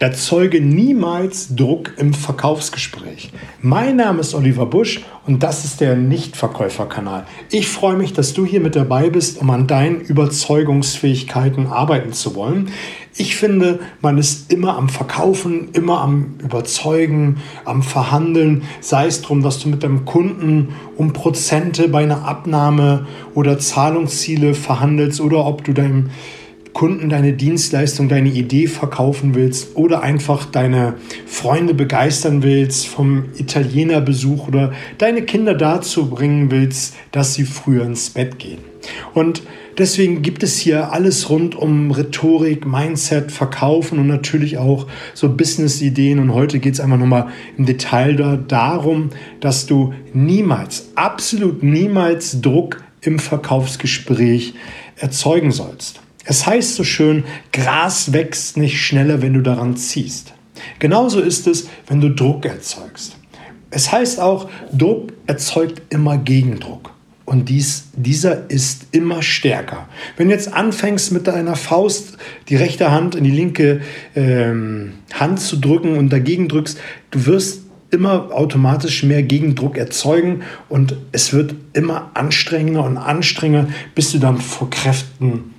Erzeuge niemals Druck im Verkaufsgespräch. Mein Name ist Oliver Busch und das ist der Nichtverkäuferkanal. Ich freue mich, dass du hier mit dabei bist, um an deinen Überzeugungsfähigkeiten arbeiten zu wollen. Ich finde, man ist immer am Verkaufen, immer am Überzeugen, am Verhandeln, sei es darum, dass du mit deinem Kunden um Prozente bei einer Abnahme oder Zahlungsziele verhandelst oder ob du deinem Kunden deine Dienstleistung, deine Idee verkaufen willst oder einfach deine Freunde begeistern willst vom Italienerbesuch oder deine Kinder dazu bringen willst, dass sie früher ins Bett gehen. Und deswegen gibt es hier alles rund um Rhetorik, Mindset, Verkaufen und natürlich auch so Business-Ideen. Und heute geht es einfach nochmal im Detail da, darum, dass du niemals, absolut niemals Druck im Verkaufsgespräch erzeugen sollst. Es heißt so schön, Gras wächst nicht schneller, wenn du daran ziehst. Genauso ist es, wenn du Druck erzeugst. Es heißt auch, Druck erzeugt immer Gegendruck. Und dies, dieser ist immer stärker. Wenn du jetzt anfängst mit deiner Faust die rechte Hand in die linke ähm, Hand zu drücken und dagegen drückst, du wirst immer automatisch mehr Gegendruck erzeugen und es wird immer anstrengender und anstrengender, bis du dann vor Kräften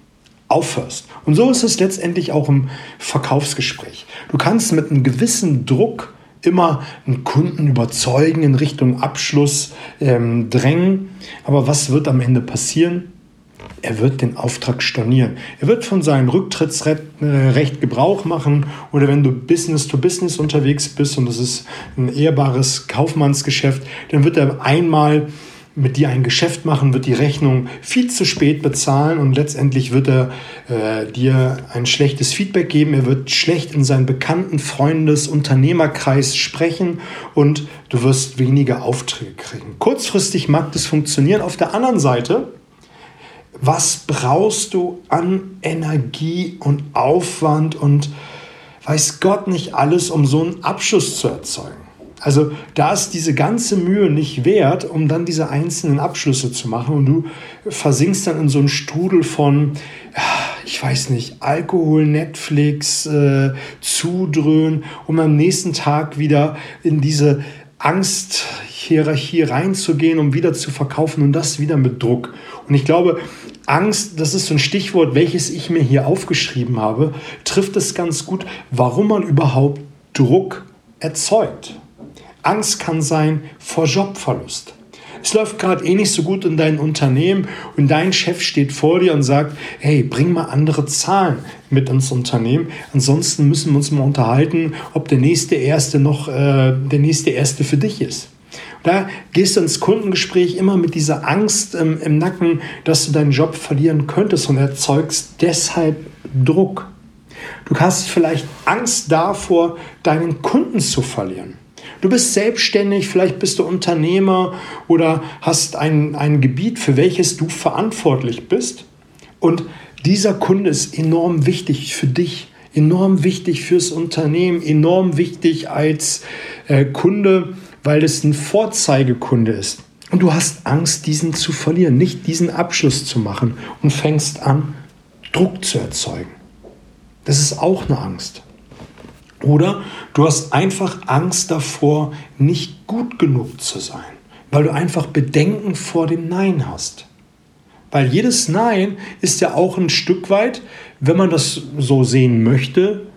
aufhörst. Und so ist es letztendlich auch im Verkaufsgespräch. Du kannst mit einem gewissen Druck immer einen Kunden überzeugen, in Richtung Abschluss ähm, drängen. Aber was wird am Ende passieren? Er wird den Auftrag stornieren. Er wird von seinem Rücktrittsrecht äh, Gebrauch machen oder wenn du Business to Business unterwegs bist und das ist ein ehrbares Kaufmannsgeschäft, dann wird er einmal mit dir ein Geschäft machen, wird die Rechnung viel zu spät bezahlen und letztendlich wird er äh, dir ein schlechtes Feedback geben. Er wird schlecht in seinen bekannten Freundes-, Unternehmerkreis sprechen und du wirst weniger Aufträge kriegen. Kurzfristig mag das funktionieren. Auf der anderen Seite, was brauchst du an Energie und Aufwand und weiß Gott nicht alles, um so einen Abschluss zu erzeugen? Also da ist diese ganze Mühe nicht wert, um dann diese einzelnen Abschlüsse zu machen und du versinkst dann in so einen Strudel von, ich weiß nicht, Alkohol, Netflix, äh, Zudröhnen, um am nächsten Tag wieder in diese Angsthierarchie reinzugehen, um wieder zu verkaufen und das wieder mit Druck. Und ich glaube, Angst, das ist so ein Stichwort, welches ich mir hier aufgeschrieben habe, trifft es ganz gut, warum man überhaupt Druck erzeugt. Angst kann sein vor Jobverlust. Es läuft gerade eh nicht so gut in deinem Unternehmen und dein Chef steht vor dir und sagt, hey, bring mal andere Zahlen mit ins Unternehmen. Ansonsten müssen wir uns mal unterhalten, ob der nächste Erste noch äh, der nächste Erste für dich ist. Da gehst du ins Kundengespräch immer mit dieser Angst ähm, im Nacken, dass du deinen Job verlieren könntest und erzeugst deshalb Druck. Du hast vielleicht Angst davor, deinen Kunden zu verlieren. Du bist selbstständig, vielleicht bist du Unternehmer oder hast ein, ein Gebiet, für welches du verantwortlich bist. Und dieser Kunde ist enorm wichtig für dich, enorm wichtig fürs Unternehmen, enorm wichtig als äh, Kunde, weil es ein Vorzeigekunde ist. Und du hast Angst, diesen zu verlieren, nicht diesen Abschluss zu machen und fängst an, Druck zu erzeugen. Das ist auch eine Angst. Oder du hast einfach Angst davor, nicht gut genug zu sein, weil du einfach Bedenken vor dem Nein hast. Weil jedes Nein ist ja auch ein Stück weit, wenn man das so sehen möchte,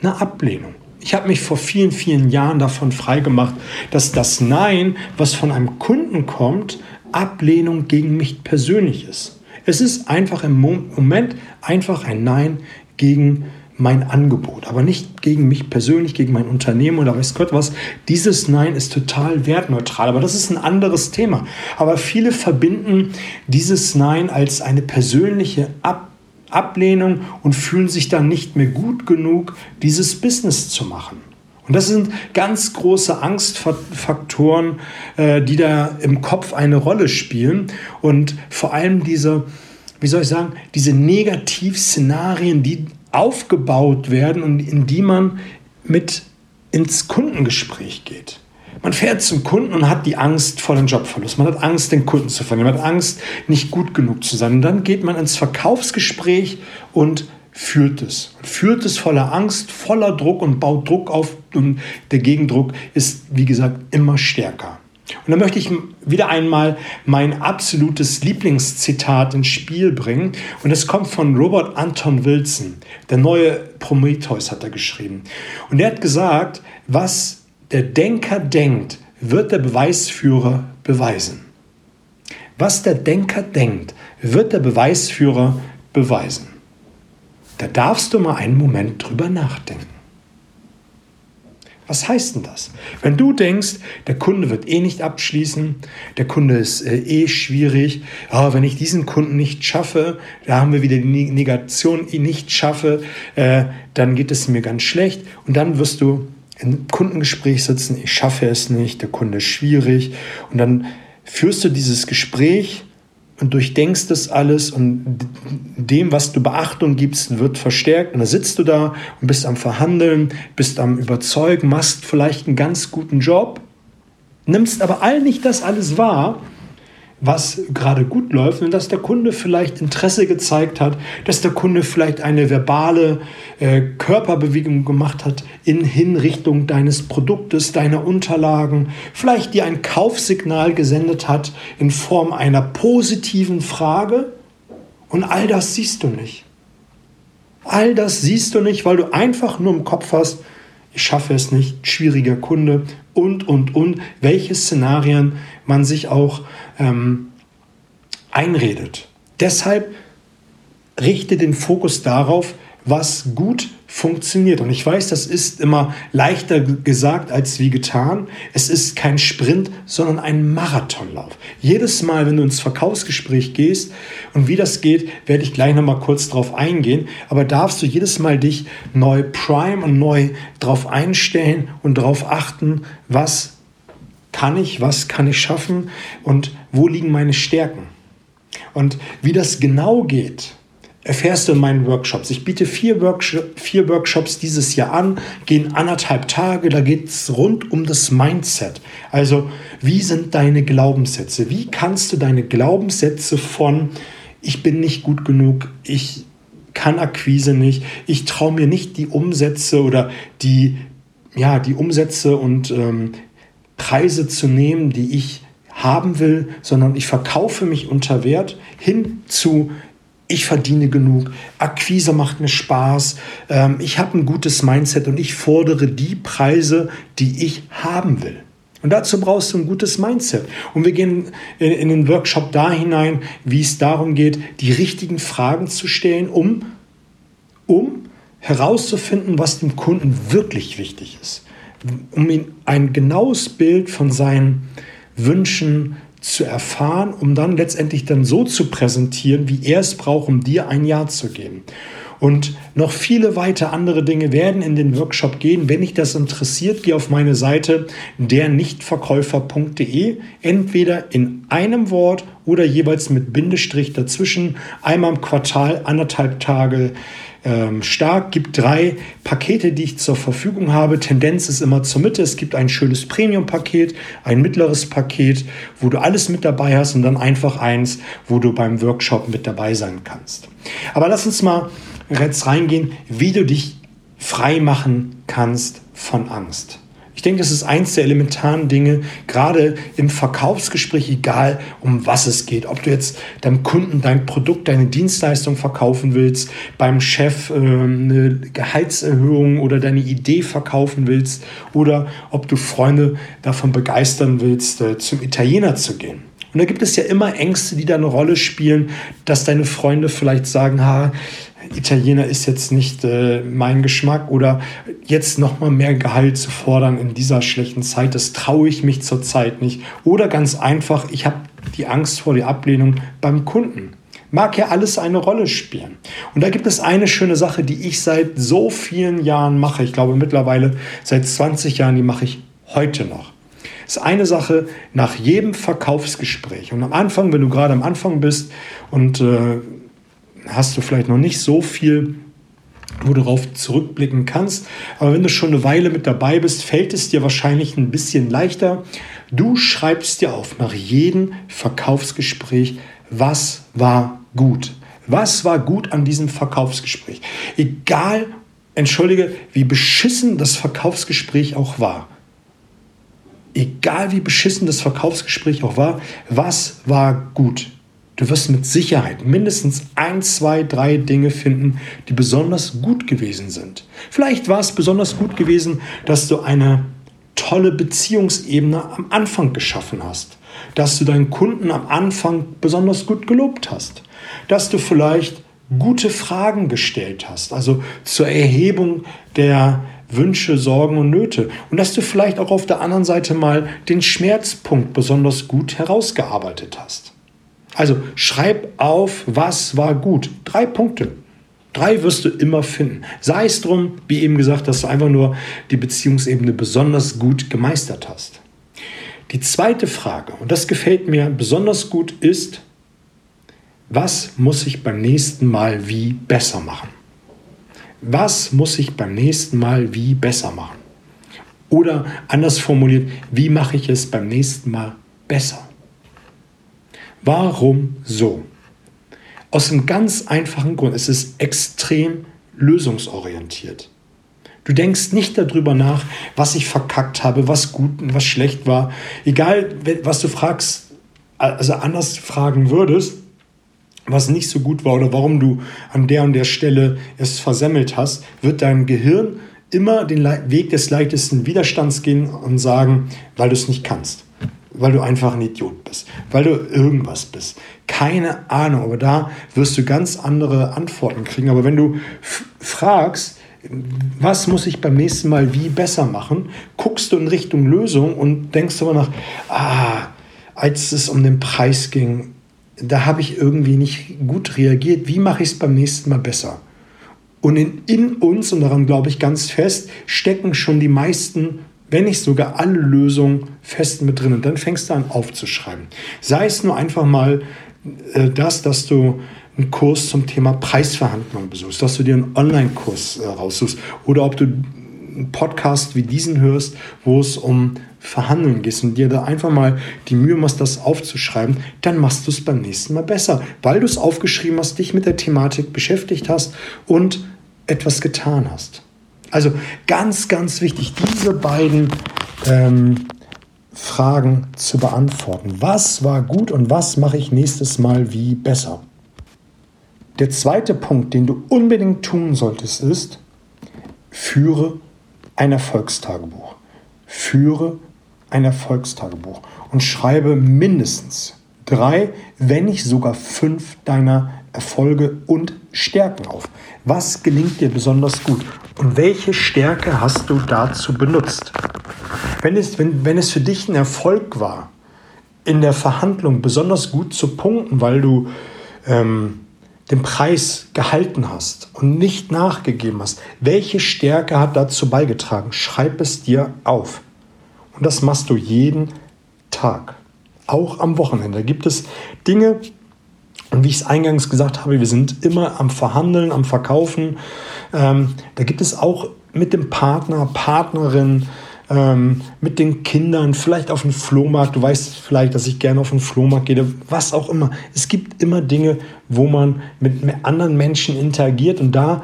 eine Ablehnung. Ich habe mich vor vielen, vielen Jahren davon freigemacht, dass das Nein, was von einem Kunden kommt, Ablehnung gegen mich persönlich ist. Es ist einfach im Moment einfach ein Nein gegen mein Angebot, aber nicht gegen mich persönlich, gegen mein Unternehmen oder weiß Gott was. Dieses Nein ist total wertneutral, aber das ist ein anderes Thema. Aber viele verbinden dieses Nein als eine persönliche Ab Ablehnung und fühlen sich dann nicht mehr gut genug, dieses Business zu machen. Und das sind ganz große Angstfaktoren, äh, die da im Kopf eine Rolle spielen. Und vor allem diese, wie soll ich sagen, diese Negativszenarien, die aufgebaut werden und in die man mit ins Kundengespräch geht. Man fährt zum Kunden und hat die Angst vor dem Jobverlust. Man hat Angst, den Kunden zu verlieren. Man hat Angst, nicht gut genug zu sein. Und dann geht man ins Verkaufsgespräch und führt es. Führt es voller Angst, voller Druck und baut Druck auf und der Gegendruck ist, wie gesagt, immer stärker. Und dann möchte ich wieder einmal mein absolutes Lieblingszitat ins Spiel bringen. Und es kommt von Robert Anton Wilson. Der neue Prometheus hat er geschrieben. Und er hat gesagt, was der Denker denkt, wird der Beweisführer beweisen. Was der Denker denkt, wird der Beweisführer beweisen. Da darfst du mal einen Moment drüber nachdenken. Was heißt denn das? Wenn du denkst, der Kunde wird eh nicht abschließen, der Kunde ist äh, eh schwierig, oh, wenn ich diesen Kunden nicht schaffe, da haben wir wieder die Negation, ihn nicht schaffe, äh, dann geht es mir ganz schlecht und dann wirst du im Kundengespräch sitzen, ich schaffe es nicht, der Kunde ist schwierig und dann führst du dieses Gespräch und durchdenkst das alles und dem, was du Beachtung gibst, wird verstärkt. Und dann sitzt du da und bist am Verhandeln, bist am Überzeugen, machst vielleicht einen ganz guten Job, nimmst aber all nicht das alles wahr was gerade gut läuft und dass der Kunde vielleicht Interesse gezeigt hat, dass der Kunde vielleicht eine verbale äh, Körperbewegung gemacht hat in Hinrichtung deines Produktes, deiner Unterlagen, vielleicht dir ein Kaufsignal gesendet hat in Form einer positiven Frage und all das siehst du nicht. All das siehst du nicht, weil du einfach nur im Kopf hast, ich schaffe es nicht, schwieriger Kunde und, und, und, welche Szenarien man sich auch ähm, einredet. Deshalb richte den Fokus darauf, was gut funktioniert. Und ich weiß, das ist immer leichter gesagt als wie getan. Es ist kein Sprint, sondern ein Marathonlauf. Jedes Mal, wenn du ins Verkaufsgespräch gehst und wie das geht, werde ich gleich noch mal kurz drauf eingehen. Aber darfst du jedes Mal dich neu prime und neu drauf einstellen und darauf achten, was kann ich, was kann ich schaffen und wo liegen meine Stärken. Und wie das genau geht, erfährst du in meinen Workshops. Ich biete vier, Workshop, vier Workshops dieses Jahr an, gehen anderthalb Tage, da geht es rund um das Mindset. Also wie sind deine Glaubenssätze? Wie kannst du deine Glaubenssätze von ich bin nicht gut genug, ich kann Akquise nicht, ich traue mir nicht die Umsätze oder die, ja, die Umsätze und ähm, Preise zu nehmen, die ich haben will, sondern ich verkaufe mich unter Wert hin zu ich verdiene genug, Akquise macht mir Spaß, ähm, ich habe ein gutes Mindset und ich fordere die Preise, die ich haben will. Und dazu brauchst du ein gutes Mindset. Und wir gehen in, in den Workshop da hinein, wie es darum geht, die richtigen Fragen zu stellen, um, um herauszufinden, was dem Kunden wirklich wichtig ist. Um ihm ein genaues Bild von seinen Wünschen, zu erfahren, um dann letztendlich dann so zu präsentieren, wie er es braucht, um dir ein Ja zu geben. Und noch viele weitere andere Dinge werden in den Workshop gehen. Wenn dich das interessiert, geh auf meine Seite dernichtverkäufer.de. Entweder in einem Wort oder jeweils mit Bindestrich dazwischen. Einmal im Quartal, anderthalb Tage ähm, stark. Gibt drei Pakete, die ich zur Verfügung habe. Tendenz ist immer zur Mitte. Es gibt ein schönes Premium-Paket, ein mittleres Paket, wo du alles mit dabei hast und dann einfach eins, wo du beim Workshop mit dabei sein kannst. Aber lass uns mal jetzt reingehen, wie du dich frei machen kannst von Angst. Ich denke, das ist eins der elementaren Dinge, gerade im Verkaufsgespräch, egal um was es geht. Ob du jetzt deinem Kunden dein Produkt, deine Dienstleistung verkaufen willst, beim Chef äh, eine Gehaltserhöhung oder deine Idee verkaufen willst oder ob du Freunde davon begeistern willst, äh, zum Italiener zu gehen. Und da gibt es ja immer Ängste, die da eine Rolle spielen, dass deine Freunde vielleicht sagen, ha, Italiener ist jetzt nicht äh, mein Geschmack oder jetzt noch mal mehr Gehalt zu fordern in dieser schlechten Zeit, das traue ich mich zurzeit nicht. Oder ganz einfach, ich habe die Angst vor der Ablehnung beim Kunden. Mag ja alles eine Rolle spielen. Und da gibt es eine schöne Sache, die ich seit so vielen Jahren mache. Ich glaube mittlerweile seit 20 Jahren, die mache ich heute noch. Ist eine Sache nach jedem Verkaufsgespräch. Und am Anfang, wenn du gerade am Anfang bist und äh, hast du vielleicht noch nicht so viel wo du darauf zurückblicken kannst. Aber wenn du schon eine Weile mit dabei bist, fällt es dir wahrscheinlich ein bisschen leichter. Du schreibst dir auf nach jedem Verkaufsgespräch, was war gut, Was war gut an diesem Verkaufsgespräch? Egal, entschuldige, wie beschissen das Verkaufsgespräch auch war. Egal wie beschissen das Verkaufsgespräch auch war, was war gut? Du wirst mit Sicherheit mindestens ein, zwei, drei Dinge finden, die besonders gut gewesen sind. Vielleicht war es besonders gut gewesen, dass du eine tolle Beziehungsebene am Anfang geschaffen hast, dass du deinen Kunden am Anfang besonders gut gelobt hast, dass du vielleicht gute Fragen gestellt hast, also zur Erhebung der Wünsche, Sorgen und Nöte und dass du vielleicht auch auf der anderen Seite mal den Schmerzpunkt besonders gut herausgearbeitet hast. Also schreib auf, was war gut. Drei Punkte. Drei wirst du immer finden. Sei es drum, wie eben gesagt, dass du einfach nur die Beziehungsebene besonders gut gemeistert hast. Die zweite Frage, und das gefällt mir besonders gut, ist, was muss ich beim nächsten Mal wie besser machen? Was muss ich beim nächsten Mal wie besser machen? Oder anders formuliert, wie mache ich es beim nächsten Mal besser? Warum so? Aus einem ganz einfachen Grund. Es ist extrem lösungsorientiert. Du denkst nicht darüber nach, was ich verkackt habe, was gut und was schlecht war. Egal, was du fragst, also anders fragen würdest, was nicht so gut war oder warum du an der und der Stelle es versemmelt hast, wird dein Gehirn immer den Weg des leichtesten Widerstands gehen und sagen, weil du es nicht kannst weil du einfach ein Idiot bist, weil du irgendwas bist. Keine Ahnung, aber da wirst du ganz andere Antworten kriegen. Aber wenn du fragst, was muss ich beim nächsten Mal wie besser machen, guckst du in Richtung Lösung und denkst aber nach, ah, als es um den Preis ging, da habe ich irgendwie nicht gut reagiert. Wie mache ich es beim nächsten Mal besser? Und in, in uns, und daran glaube ich ganz fest, stecken schon die meisten wenn nicht sogar alle Lösungen fest mit drin. Und dann fängst du an aufzuschreiben. Sei es nur einfach mal äh, das, dass du einen Kurs zum Thema Preisverhandlung besuchst, dass du dir einen Online-Kurs äh, raussuchst oder ob du einen Podcast wie diesen hörst, wo es um Verhandeln geht und dir da einfach mal die Mühe machst, das aufzuschreiben, dann machst du es beim nächsten Mal besser, weil du es aufgeschrieben hast, dich mit der Thematik beschäftigt hast und etwas getan hast. Also ganz, ganz wichtig, diese beiden ähm, Fragen zu beantworten. Was war gut und was mache ich nächstes Mal wie besser? Der zweite Punkt, den du unbedingt tun solltest, ist, führe ein Erfolgstagebuch. Führe ein Erfolgstagebuch und schreibe mindestens drei, wenn nicht sogar fünf deiner Erfolge und Stärken auf. Was gelingt dir besonders gut und welche Stärke hast du dazu benutzt? Wenn es, wenn, wenn es für dich ein Erfolg war, in der Verhandlung besonders gut zu punkten, weil du ähm, den Preis gehalten hast und nicht nachgegeben hast, welche Stärke hat dazu beigetragen? Schreib es dir auf. Und das machst du jeden Tag, auch am Wochenende. Da gibt es Dinge, und wie ich es eingangs gesagt habe, wir sind immer am Verhandeln, am Verkaufen. Ähm, da gibt es auch mit dem Partner, Partnerin, ähm, mit den Kindern, vielleicht auf dem Flohmarkt. Du weißt vielleicht, dass ich gerne auf den Flohmarkt gehe, was auch immer. Es gibt immer Dinge, wo man mit, mit anderen Menschen interagiert und da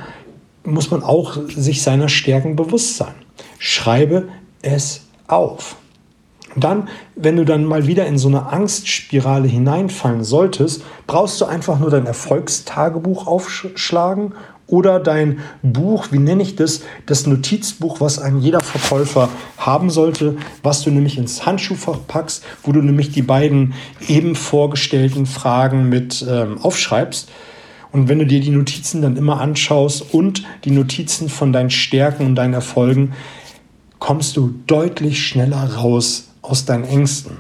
muss man auch sich seiner Stärken bewusst sein. Schreibe es auf. Dann, wenn du dann mal wieder in so eine Angstspirale hineinfallen solltest, brauchst du einfach nur dein Erfolgstagebuch aufschlagen oder dein Buch, wie nenne ich das, das Notizbuch, was ein jeder Verkäufer haben sollte, was du nämlich ins Handschuhfach packst, wo du nämlich die beiden eben vorgestellten Fragen mit ähm, aufschreibst. Und wenn du dir die Notizen dann immer anschaust und die Notizen von deinen Stärken und deinen Erfolgen, kommst du deutlich schneller raus aus deinen Ängsten.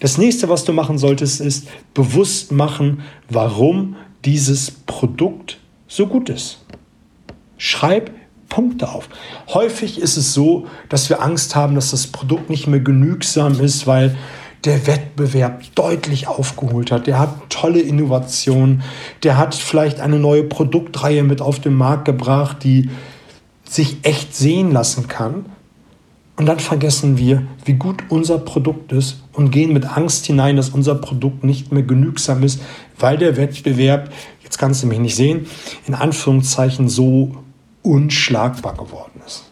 Das nächste, was du machen solltest, ist bewusst machen, warum dieses Produkt so gut ist. Schreib Punkte auf. Häufig ist es so, dass wir Angst haben, dass das Produkt nicht mehr genügsam ist, weil der Wettbewerb deutlich aufgeholt hat. Der hat tolle Innovationen. Der hat vielleicht eine neue Produktreihe mit auf den Markt gebracht, die sich echt sehen lassen kann. Und dann vergessen wir, wie gut unser Produkt ist und gehen mit Angst hinein, dass unser Produkt nicht mehr genügsam ist, weil der Wettbewerb jetzt kannst du mich nicht sehen, in Anführungszeichen so unschlagbar geworden ist.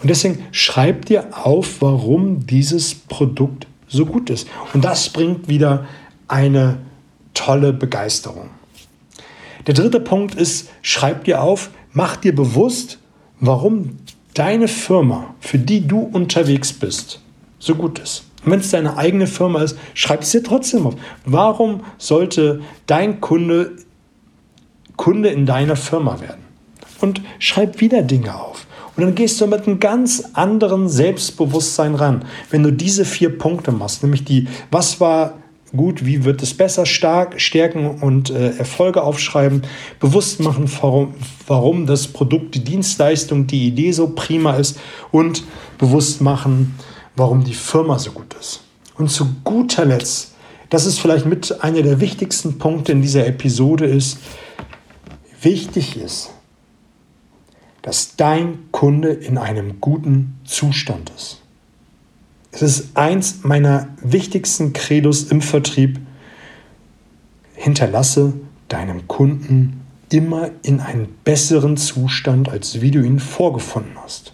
Und deswegen schreib dir auf, warum dieses Produkt so gut ist. Und das bringt wieder eine tolle Begeisterung. Der dritte Punkt ist, schreib dir auf, mach dir bewusst, warum deine Firma, für die du unterwegs bist, so gut ist. Und wenn es deine eigene Firma ist, schreib es dir trotzdem auf. Warum sollte dein Kunde Kunde in deiner Firma werden? Und schreib wieder Dinge auf. Und dann gehst du mit einem ganz anderen Selbstbewusstsein ran, wenn du diese vier Punkte machst, nämlich die, was war gut, wie wird es besser, stark, stärken und äh, Erfolge aufschreiben, bewusst machen, warum, warum das Produkt, die Dienstleistung, die Idee so prima ist und bewusst machen, warum die Firma so gut ist. Und zu guter Letzt, das ist vielleicht mit einer der wichtigsten Punkte in dieser Episode ist, wichtig ist, dass dein Kunde in einem guten Zustand ist. Es ist eins meiner wichtigsten Credos im Vertrieb. Hinterlasse deinem Kunden immer in einen besseren Zustand, als wie du ihn vorgefunden hast.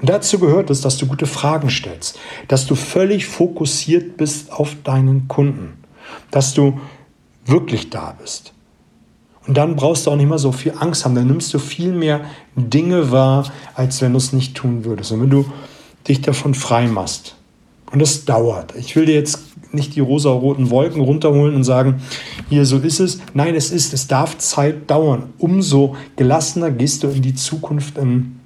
Und dazu gehört es, dass du gute Fragen stellst, dass du völlig fokussiert bist auf deinen Kunden, dass du wirklich da bist, und dann brauchst du auch nicht mehr so viel Angst haben. Dann nimmst du viel mehr Dinge wahr, als wenn du es nicht tun würdest. Und wenn du dich davon frei machst. Und das dauert. Ich will dir jetzt nicht die rosa-roten Wolken runterholen und sagen, hier so ist es. Nein, es ist, es darf Zeit dauern. Umso gelassener gehst du in die Zukunft in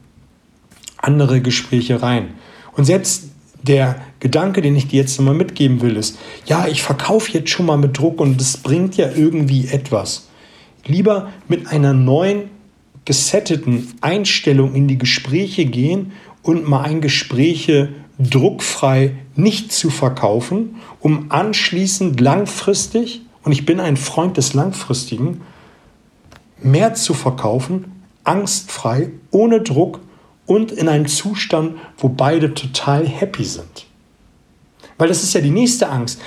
andere Gespräche rein. Und selbst der Gedanke, den ich dir jetzt nochmal mitgeben will, ist, ja, ich verkaufe jetzt schon mal mit Druck und das bringt ja irgendwie etwas lieber mit einer neuen, gesetteten Einstellung in die Gespräche gehen und mal ein Gespräche druckfrei nicht zu verkaufen, um anschließend langfristig, und ich bin ein Freund des Langfristigen, mehr zu verkaufen, angstfrei, ohne Druck und in einem Zustand, wo beide total happy sind. Weil das ist ja die nächste Angst,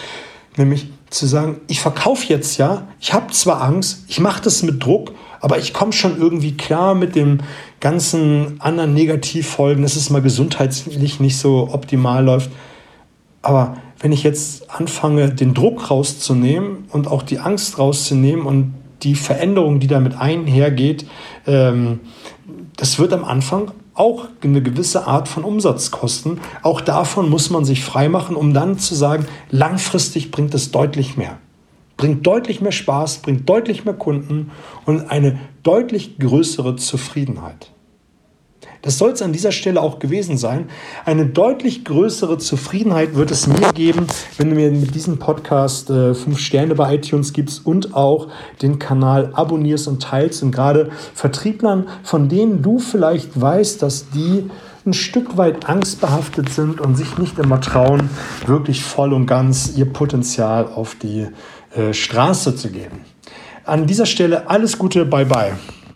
nämlich zu sagen, ich verkaufe jetzt ja, ich habe zwar Angst, ich mache das mit Druck, aber ich komme schon irgendwie klar mit den ganzen anderen Negativfolgen, dass es mal gesundheitlich nicht so optimal läuft. Aber wenn ich jetzt anfange, den Druck rauszunehmen und auch die Angst rauszunehmen und die Veränderung, die damit einhergeht, ähm, das wird am Anfang auch eine gewisse Art von Umsatzkosten. Auch davon muss man sich freimachen, um dann zu sagen, langfristig bringt es deutlich mehr. Bringt deutlich mehr Spaß, bringt deutlich mehr Kunden und eine deutlich größere Zufriedenheit. Das soll es an dieser Stelle auch gewesen sein. Eine deutlich größere Zufriedenheit wird es mir geben, wenn du mir mit diesem Podcast äh, fünf Sterne bei iTunes gibst und auch den Kanal abonnierst und teilst. Und gerade Vertrieblern, von denen du vielleicht weißt, dass die ein Stück weit angstbehaftet sind und sich nicht immer trauen, wirklich voll und ganz ihr Potenzial auf die Straße zu geben. An dieser Stelle alles Gute, bye bye.